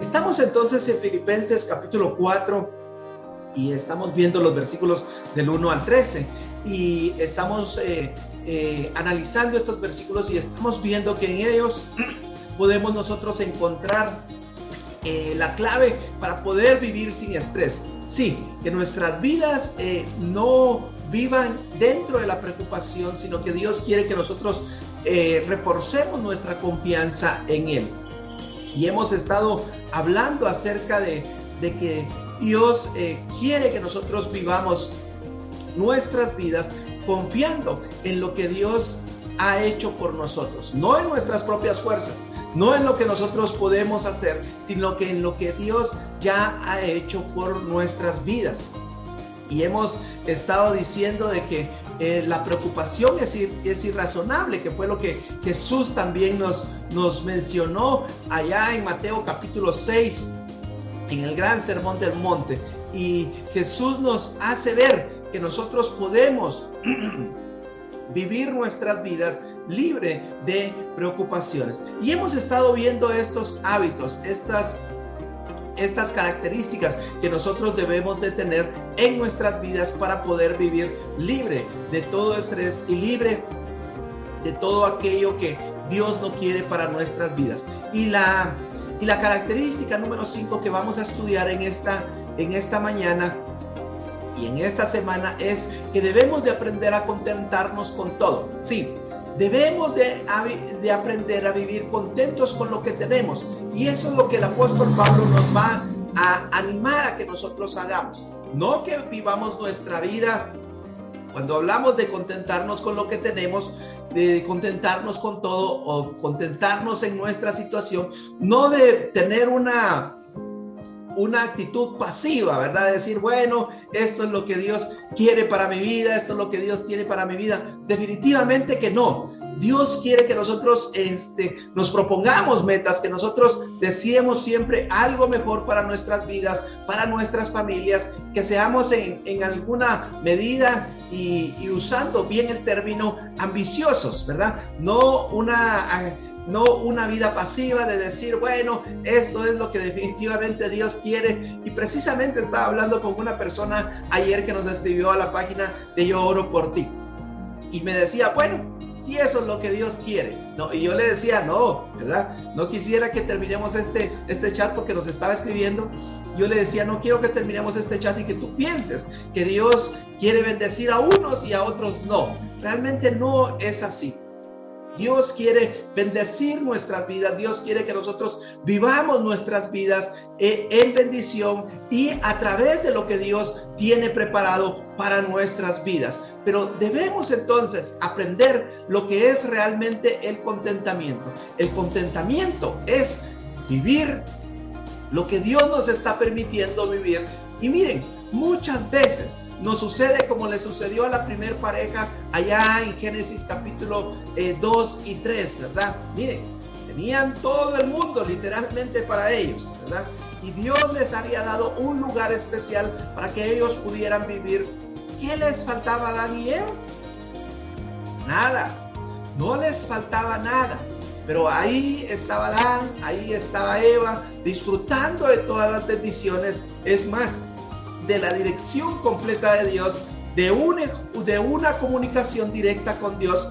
Estamos entonces en Filipenses capítulo 4 y estamos viendo los versículos del 1 al 13 y estamos eh, eh, analizando estos versículos y estamos viendo que en ellos podemos nosotros encontrar eh, la clave para poder vivir sin estrés. Sí, que nuestras vidas no vivan dentro de la preocupación, sino que Dios quiere que nosotros reforcemos nuestra confianza en Él. Y hemos estado hablando acerca de, que Dios quiere que nosotros vivamos nuestras vidas confiando en lo que Dios ha hecho por nosotros, no en nuestras propias fuerzas, no en lo que nosotros podemos hacer, sino que en lo que Dios ya ha hecho por nuestras vidas. Y hemos estado diciendo de que eh, la preocupación es, irrazonable, que fue lo que Jesús también nos, nos mencionó allá en Mateo capítulo 6, en el gran sermón del monte. Y Jesús nos hace ver que nosotros podemos vivir nuestras vidas libre de preocupaciones. Y hemos estado viendo estos hábitos, estas estas características que nosotros debemos de tener en nuestras vidas para poder vivir libre de todo estrés y libre de todo aquello que Dios no quiere para nuestras vidas. Y la, y la característica número 5 que vamos a estudiar en esta, en esta mañana y en esta semana es que debemos de aprender a contentarnos con todo. Sí, debemos de, de, aprender a vivir contentos con lo que tenemos. Y eso es lo que el apóstol Pablo nos va a animar a que nosotros hagamos. No que vivamos nuestra vida. Cuando hablamos de contentarnos con lo que tenemos, de contentarnos con todo o contentarnos en nuestra situación, no de tener una una actitud pasiva, ¿verdad? Decir, bueno, esto es lo que Dios quiere para mi vida, esto es lo que Dios tiene para mi vida. Definitivamente que no. Dios quiere que nosotros este, nos propongamos metas, que nosotros deseemos siempre algo mejor para nuestras vidas, para nuestras familias, que seamos en, en alguna medida y, y usando bien el término ambiciosos, ¿verdad? No una no una vida pasiva de decir, bueno, esto es lo que definitivamente Dios quiere. Y precisamente estaba hablando con una persona ayer que nos escribió a la página de Yo Oro por ti. Y me decía, bueno, si eso es lo que Dios quiere. No, y yo le decía, no, ¿verdad? No quisiera que terminemos este, este chat porque nos estaba escribiendo. Yo le decía, no quiero que terminemos este chat y que tú pienses que Dios quiere bendecir a unos y a otros no. Realmente no es así. Dios quiere bendecir nuestras vidas, Dios quiere que nosotros vivamos nuestras vidas eh, en bendición y a través de lo que Dios tiene preparado para nuestras vidas. Pero debemos entonces aprender lo que es realmente el contentamiento. El contentamiento es vivir lo que Dios nos está permitiendo vivir. Y miren, muchas veces nos sucede como le sucedió a la primer pareja allá en Génesis capítulo 2 eh, y 3, ¿verdad? Miren, tenían todo el mundo literalmente para ellos, ¿verdad? Y Dios les había dado un lugar especial para que ellos pudieran vivir. ¿Qué les faltaba a Adán y Eva? Nada, no les faltaba nada. Pero ahí estaba Adán, ahí estaba Eva, disfrutando de todas las bendiciones. Es más, de la dirección completa de Dios, de una, de una comunicación directa con Dios.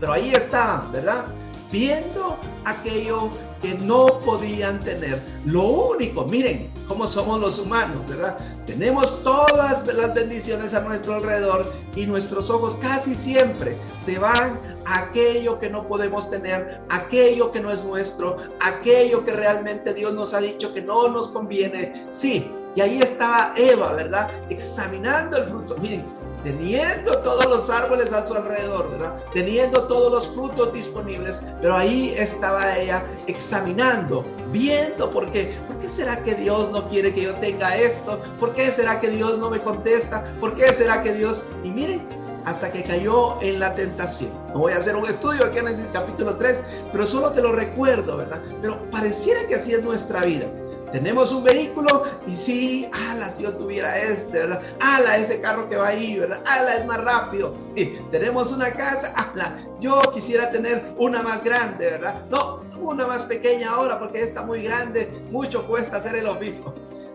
Pero ahí estaban, ¿verdad? Viendo aquello que no podían tener. Lo único, miren cómo somos los humanos, ¿verdad? Tenemos todas las bendiciones a nuestro alrededor y nuestros ojos casi siempre se van a aquello que no podemos tener, aquello que no es nuestro, aquello que realmente Dios nos ha dicho que no nos conviene. Sí, y ahí estaba Eva, ¿verdad? Examinando el fruto. Miren, teniendo todos los árboles a su alrededor, ¿verdad? Teniendo todos los frutos disponibles, pero ahí estaba ella examinando, viendo por qué. ¿Por qué será que Dios no quiere que yo tenga esto? ¿Por qué será que Dios no me contesta? ¿Por qué será que Dios... Y miren, hasta que cayó en la tentación. No voy a hacer un estudio aquí en capítulo 3, pero solo te lo recuerdo, ¿verdad? Pero pareciera que así es nuestra vida. Tenemos un vehículo y sí, ala, si yo tuviera este, ¿verdad? Ala, ese carro que va ahí, ¿verdad? Ala, es más rápido. Y tenemos una casa, ala, yo quisiera tener una más grande, ¿verdad? No, una más pequeña ahora porque está muy grande, mucho cuesta hacer el oficio.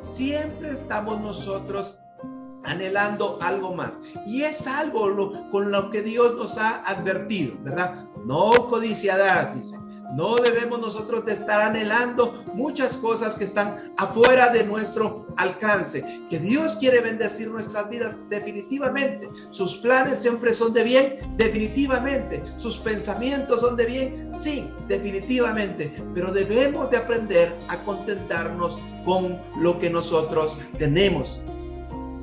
Siempre estamos nosotros anhelando algo más. Y es algo con lo que Dios nos ha advertido, ¿verdad? No codiciarás, dice. No debemos nosotros estar anhelando muchas cosas que están afuera de nuestro alcance. Que Dios quiere bendecir nuestras vidas definitivamente. Sus planes siempre son de bien, definitivamente. Sus pensamientos son de bien, sí, definitivamente. Pero debemos de aprender a contentarnos con lo que nosotros tenemos.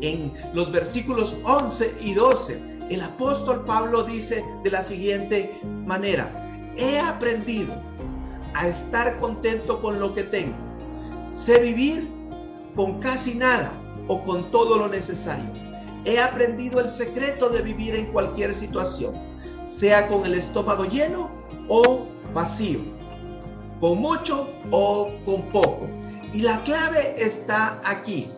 En los versículos 11 y 12, el apóstol Pablo dice de la siguiente manera, he aprendido a estar contento con lo que tengo. Sé vivir con casi nada o con todo lo necesario. He aprendido el secreto de vivir en cualquier situación, sea con el estómago lleno o vacío, con mucho o con poco. Y la clave está aquí.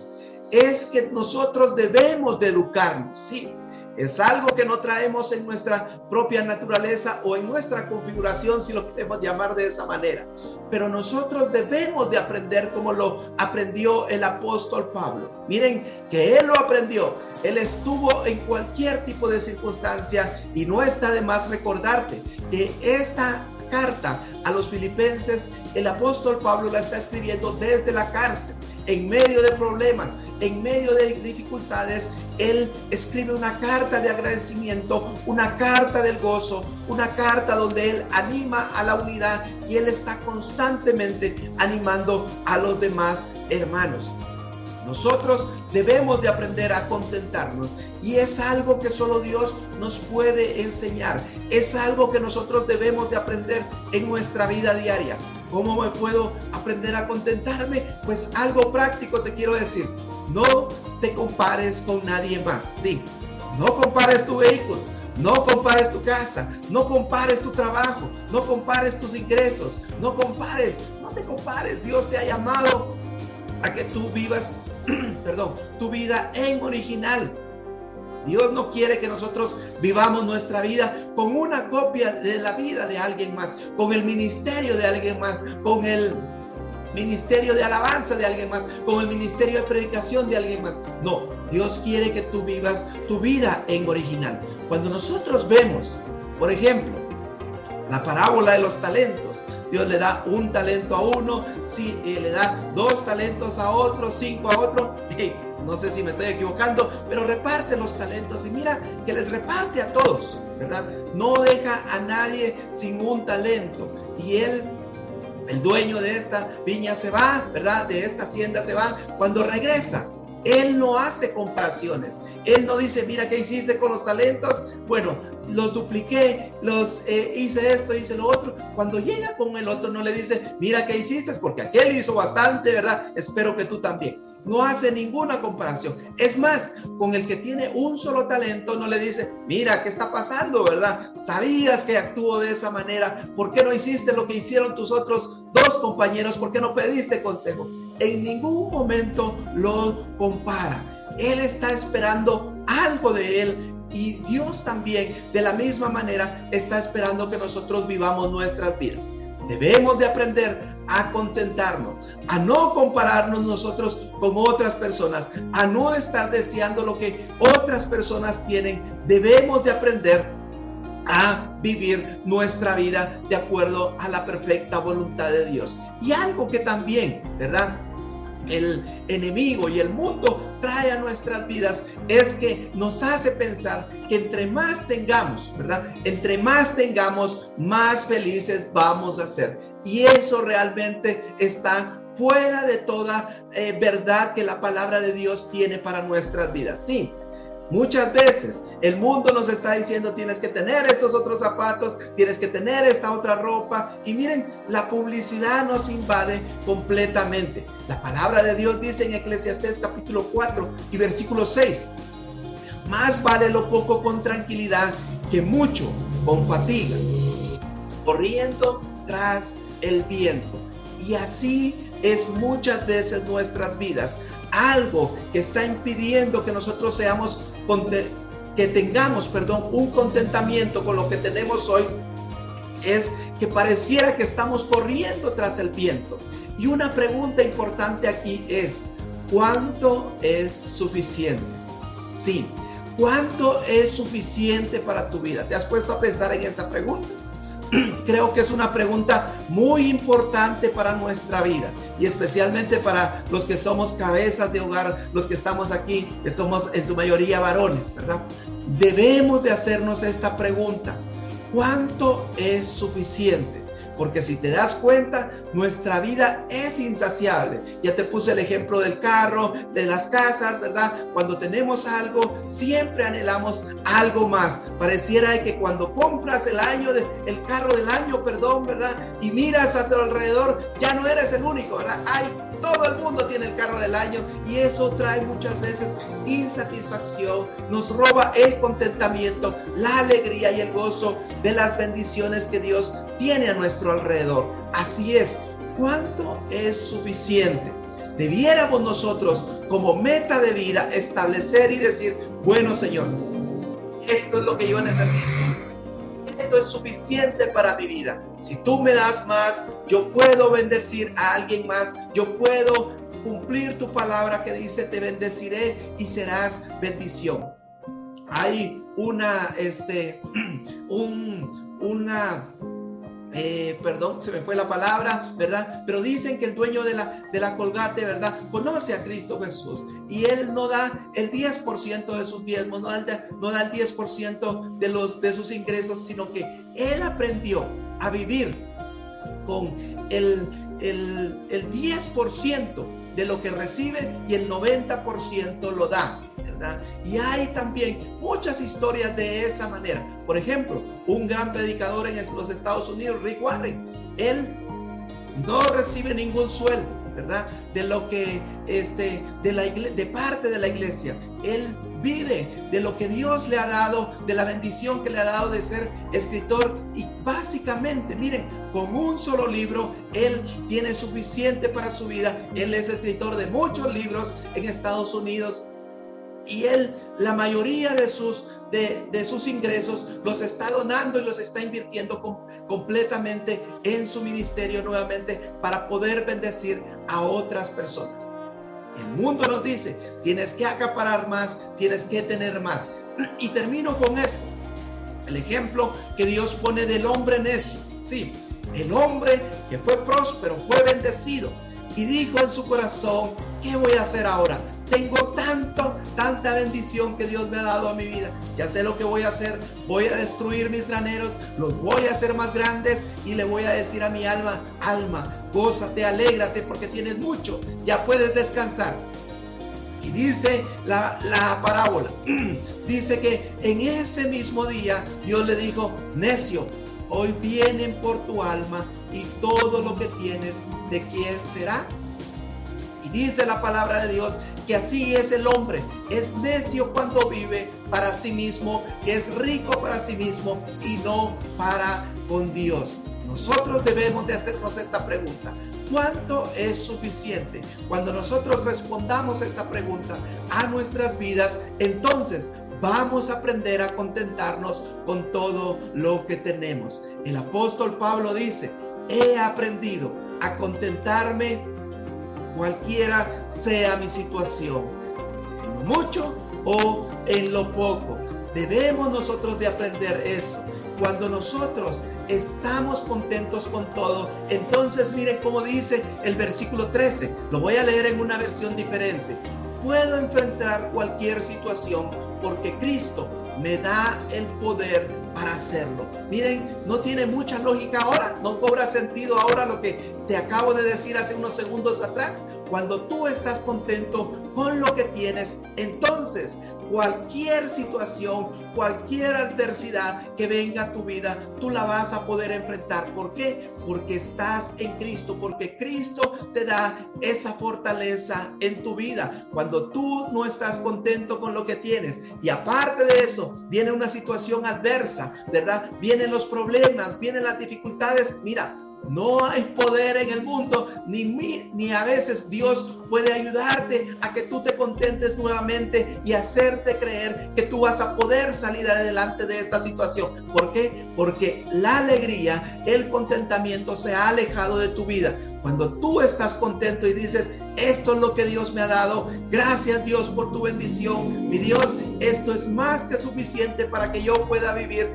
Es que nosotros debemos de educarnos, sí, es algo que no traemos en nuestra propia naturaleza o en nuestra configuración, si lo queremos llamar de esa manera. Pero nosotros debemos de aprender como lo aprendió el apóstol Pablo. Miren que él lo aprendió. Él estuvo en cualquier tipo de circunstancia y no está de más recordarte que esta carta a los filipenses, el apóstol Pablo la está escribiendo desde la cárcel, en medio de problemas, en medio de dificultades, Él escribe una carta de agradecimiento, una carta del gozo, una carta donde Él anima a la unidad y Él está constantemente animando a los demás hermanos. Nosotros debemos de aprender a contentarnos y es algo que solo Dios nos puede enseñar. Es algo que nosotros debemos de aprender en nuestra vida diaria. ¿Cómo me puedo aprender a contentarme? Pues algo práctico te quiero decir. No te compares con nadie más. Sí, no compares tu vehículo. No compares tu casa, no compares tu trabajo, no compares tus ingresos, no compares, no te compares. Dios te ha llamado a que tú vivas, perdón, tu vida en original. Dios no quiere que nosotros vivamos nuestra vida con una copia de la vida de alguien más, con el ministerio de alguien más, con el ministerio de alabanza de alguien más, con el ministerio de predicación de alguien más. No, Dios quiere que tú vivas tu vida en original. Cuando nosotros vemos, por ejemplo, la parábola de los talentos, Dios le da un talento a uno, si le da dos talentos a otro, cinco a otro. No sé si me estoy equivocando, pero reparte los talentos y mira que les reparte a todos, ¿verdad? No deja a nadie sin un talento. Y Él el dueño de esta viña se va, ¿verdad? De esta hacienda se va. Cuando regresa, él no hace comparaciones. Él no dice, mira, ¿qué hiciste con los talentos? Bueno, los dupliqué, los eh, hice esto, hice lo otro. Cuando llega con el otro, no le dice, mira, ¿qué hiciste? Porque aquel hizo bastante, ¿verdad? Espero que tú también no hace ninguna comparación. Es más, con el que tiene un solo talento no le dice, mira, ¿qué está pasando, verdad? Sabías que actuó de esa manera, ¿por qué no hiciste lo que hicieron tus otros dos compañeros? ¿Por qué no pediste consejo? En ningún momento lo compara. Él está esperando algo de él y Dios también de la misma manera está esperando que nosotros vivamos nuestras vidas. Debemos de aprender a contentarnos, a no compararnos nosotros con otras personas, a no estar deseando lo que otras personas tienen. Debemos de aprender a vivir nuestra vida de acuerdo a la perfecta voluntad de Dios. Y algo que también, ¿verdad? El enemigo y el mundo trae a nuestras vidas es que nos hace pensar que entre más tengamos, ¿verdad? Entre más tengamos, más felices vamos a ser. Y eso realmente está fuera de toda eh, verdad que la palabra de Dios tiene para nuestras vidas. Sí, Muchas veces el mundo nos está diciendo tienes que tener estos otros zapatos, tienes que tener esta otra ropa. Y miren, la publicidad nos invade completamente. La palabra de Dios dice en Eclesiastés capítulo 4 y versículo 6. Más vale lo poco con tranquilidad que mucho con fatiga, corriendo tras el viento. Y así es muchas veces nuestras vidas algo que está impidiendo que nosotros seamos que tengamos, perdón, un contentamiento con lo que tenemos hoy es que pareciera que estamos corriendo tras el viento. Y una pregunta importante aquí es, ¿cuánto es suficiente? Sí, ¿cuánto es suficiente para tu vida? ¿Te has puesto a pensar en esa pregunta? creo que es una pregunta muy importante para nuestra vida y especialmente para los que somos cabezas de hogar, los que estamos aquí, que somos en su mayoría varones, ¿verdad? Debemos de hacernos esta pregunta. ¿Cuánto es suficiente? Porque si te das cuenta, nuestra vida es insaciable. Ya te puse el ejemplo del carro, de las casas, ¿verdad? Cuando tenemos algo, siempre anhelamos algo más. Pareciera que cuando compras el año, el carro del año, perdón, ¿verdad? Y miras hasta alrededor, ya no eres el único, ¿verdad? Hay todo el mundo tiene el carro del año y eso trae muchas veces insatisfacción, nos roba el contentamiento, la alegría y el gozo de las bendiciones que Dios tiene a nuestro alrededor. Así es, ¿cuánto es suficiente? Debiéramos nosotros como meta de vida establecer y decir, bueno Señor, esto es lo que yo necesito esto es suficiente para mi vida. Si tú me das más, yo puedo bendecir a alguien más, yo puedo cumplir tu palabra que dice, te bendeciré y serás bendición. Hay una, este, un, una eh, perdón, se me fue la palabra, ¿verdad? Pero dicen que el dueño de la, de la colgate, ¿verdad? Conoce a Cristo Jesús y él no da el 10% de sus diezmos, no da, no da el 10% de, los, de sus ingresos, sino que él aprendió a vivir con el, el, el 10% de lo que recibe y el 90% lo da. Y hay también muchas historias de esa manera. Por ejemplo, un gran predicador en los Estados Unidos, Rick Warren, él no recibe ningún sueldo, ¿verdad? De lo que, este, de la de parte de la iglesia. Él vive de lo que Dios le ha dado, de la bendición que le ha dado de ser escritor y básicamente, miren, con un solo libro, él tiene suficiente para su vida. Él es escritor de muchos libros en Estados Unidos y él la mayoría de sus, de, sus ingresos los está donando y los está invirtiendo completamente en su ministerio nuevamente para poder bendecir a otras personas. El mundo nos dice, tienes que acaparar más, tienes que tener más. Y termino con esto. El ejemplo que Dios pone del hombre necio. Sí, el hombre que fue próspero, fue bendecido y dijo en su corazón, ¿qué voy a hacer ahora? Tengo tanto, tanta bendición que Dios me ha dado a mi vida. Ya sé lo que voy a hacer. Voy a destruir mis graneros, los voy a hacer más grandes y le voy a decir a mi alma, alma, gózate, alégrate porque tienes mucho. Ya puedes descansar. Y dice la, la, parábola, dice que en ese mismo día Dios le dijo, necio, hoy vienen por tu alma y todo lo que tienes, ¿de quién será? Y dice la palabra de Dios que así es el hombre. Es necio cuando vive para sí mismo, es rico para sí mismo y no para con Dios. Nosotros debemos de hacernos esta pregunta. ¿Cuánto es suficiente? Cuando nosotros respondamos esta pregunta a nuestras vidas, entonces vamos a aprender a contentarnos con todo lo que tenemos. El apóstol Pablo dice, he aprendido a contentarme cualquiera sea mi situación, en lo mucho o en lo poco. Debemos nosotros de aprender eso. Cuando nosotros estamos contentos con todo, entonces miren cómo dice el versículo 13. Lo voy a leer en una versión diferente. Puedo enfrentar cualquier situación porque Cristo me da el poder para hacerlo. Miren, no tiene mucha lógica ahora, no cobra sentido ahora lo que te acabo de decir hace unos segundos atrás. Cuando tú estás contento con lo que tienes, entonces cualquier situación, cualquier adversidad que venga a tu vida, tú la vas a poder enfrentar. ¿Por qué? Porque estás en Cristo, porque Cristo te da esa fortaleza en tu vida. Cuando tú no estás contento con lo que tienes y aparte de eso viene una situación adversa, ¿verdad? Vienen los problemas, vienen las dificultades. Mira, No hay poder en el mundo, ni, ni a veces Dios puede ayudarte a que tú te contentes nuevamente y hacerte creer que tú vas a poder salir adelante de esta situación. ¿Por qué? Porque la alegría, el contentamiento se ha alejado de tu vida. Cuando tú estás contento y dices, esto es lo que Dios me ha dado, gracias Dios por tu bendición, mi Dios, esto es más que suficiente para que yo pueda vivir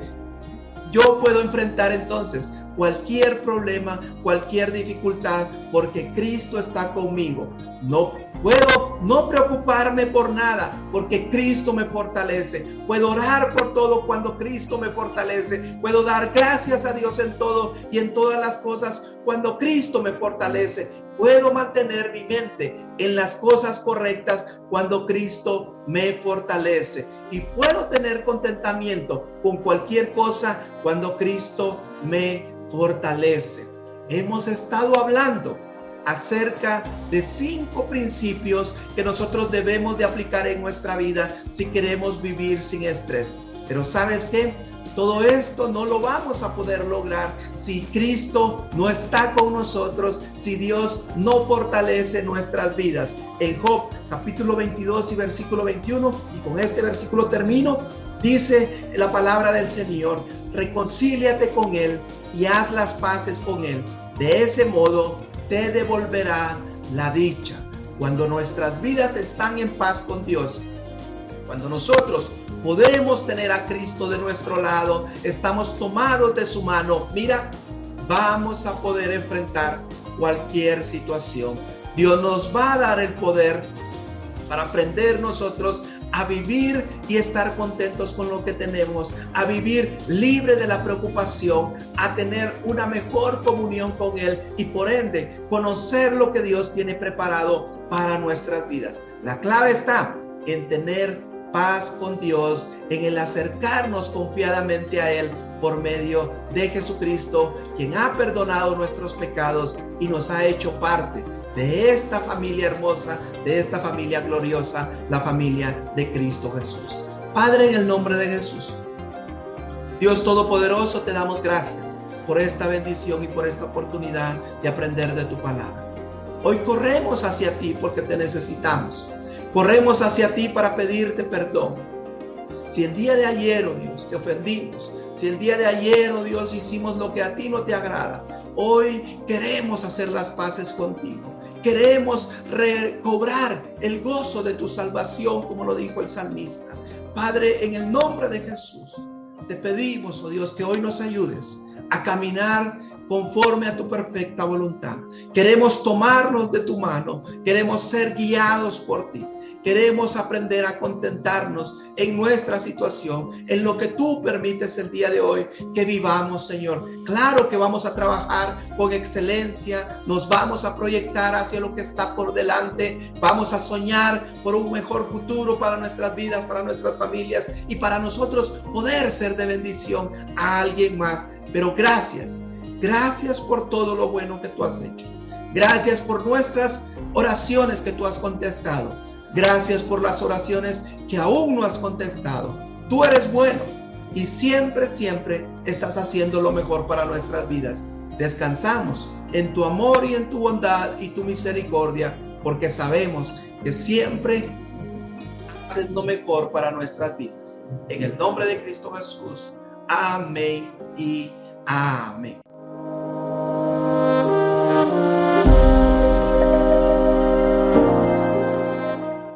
yo puedo enfrentar entonces cualquier problema, cualquier dificultad, porque Cristo está conmigo. No puedo no preocuparme por nada, porque Cristo me fortalece. Puedo orar por todo cuando Cristo me fortalece. Puedo dar gracias a Dios en todo y en todas las cosas cuando Cristo me fortalece. Puedo mantener mi mente en las cosas correctas cuando Cristo me fortalece. Y puedo tener contentamiento con cualquier cosa cuando Cristo me fortalece. Hemos estado hablando acerca de cinco principios que nosotros debemos de aplicar en nuestra vida si queremos vivir sin estrés. Pero ¿sabes qué? Todo esto no lo vamos a poder lograr si Cristo no está con nosotros, si Dios no fortalece nuestras vidas. En Job capítulo 22 y versículo 21, y con este versículo termino, dice la palabra del Señor, reconcíliate con Él y haz las paces con Él. De ese modo te devolverá la dicha. Cuando nuestras vidas están en paz con Dios, cuando nosotros podemos tener a Cristo de nuestro lado, estamos tomados de su mano, mira, vamos a poder enfrentar cualquier situación. Dios nos va a dar el poder para aprender nosotros a vivir y estar contentos con lo que tenemos, a vivir libre de la preocupación, a tener una mejor comunión con Él y por ende conocer lo que Dios tiene preparado para nuestras vidas. La clave está en tener paz con Dios, en el acercarnos confiadamente a Él por medio de Jesucristo, quien ha perdonado nuestros pecados y nos ha hecho parte de esta familia hermosa, de esta familia gloriosa, la familia de Cristo Jesús. Padre, en el nombre de Jesús, Dios Todopoderoso, te damos gracias por esta bendición y por esta oportunidad de aprender de tu palabra. Hoy corremos hacia ti porque te necesitamos. Corremos hacia ti para pedirte perdón. Si el día de ayer, oh Dios, te ofendimos, si el día de ayer, oh Dios, hicimos lo que a ti no te agrada, hoy queremos hacer las paces contigo. Queremos recobrar el gozo de tu salvación, como lo dijo el salmista. Padre, en el nombre de Jesús, te pedimos, oh Dios, que hoy nos ayudes a caminar conforme a tu perfecta voluntad. Queremos tomarnos de tu mano, queremos ser guiados por ti. Queremos aprender a contentarnos en nuestra situación, en lo que tú permites el día de hoy que vivamos, Señor. Claro que vamos a trabajar con excelencia, nos vamos a proyectar hacia lo que está por delante, vamos a soñar por un mejor futuro para nuestras vidas, para nuestras familias y para nosotros poder ser de bendición a alguien más. Pero gracias, gracias por todo lo bueno que tú has hecho. Gracias por nuestras oraciones que tú has contestado. Gracias por las oraciones que aún no has contestado. Tú eres bueno y siempre, siempre estás haciendo lo mejor para nuestras vidas. Descansamos en tu amor y en tu bondad y tu misericordia porque sabemos que siempre haces lo mejor para nuestras vidas. En el nombre de Cristo Jesús. Amén y amén.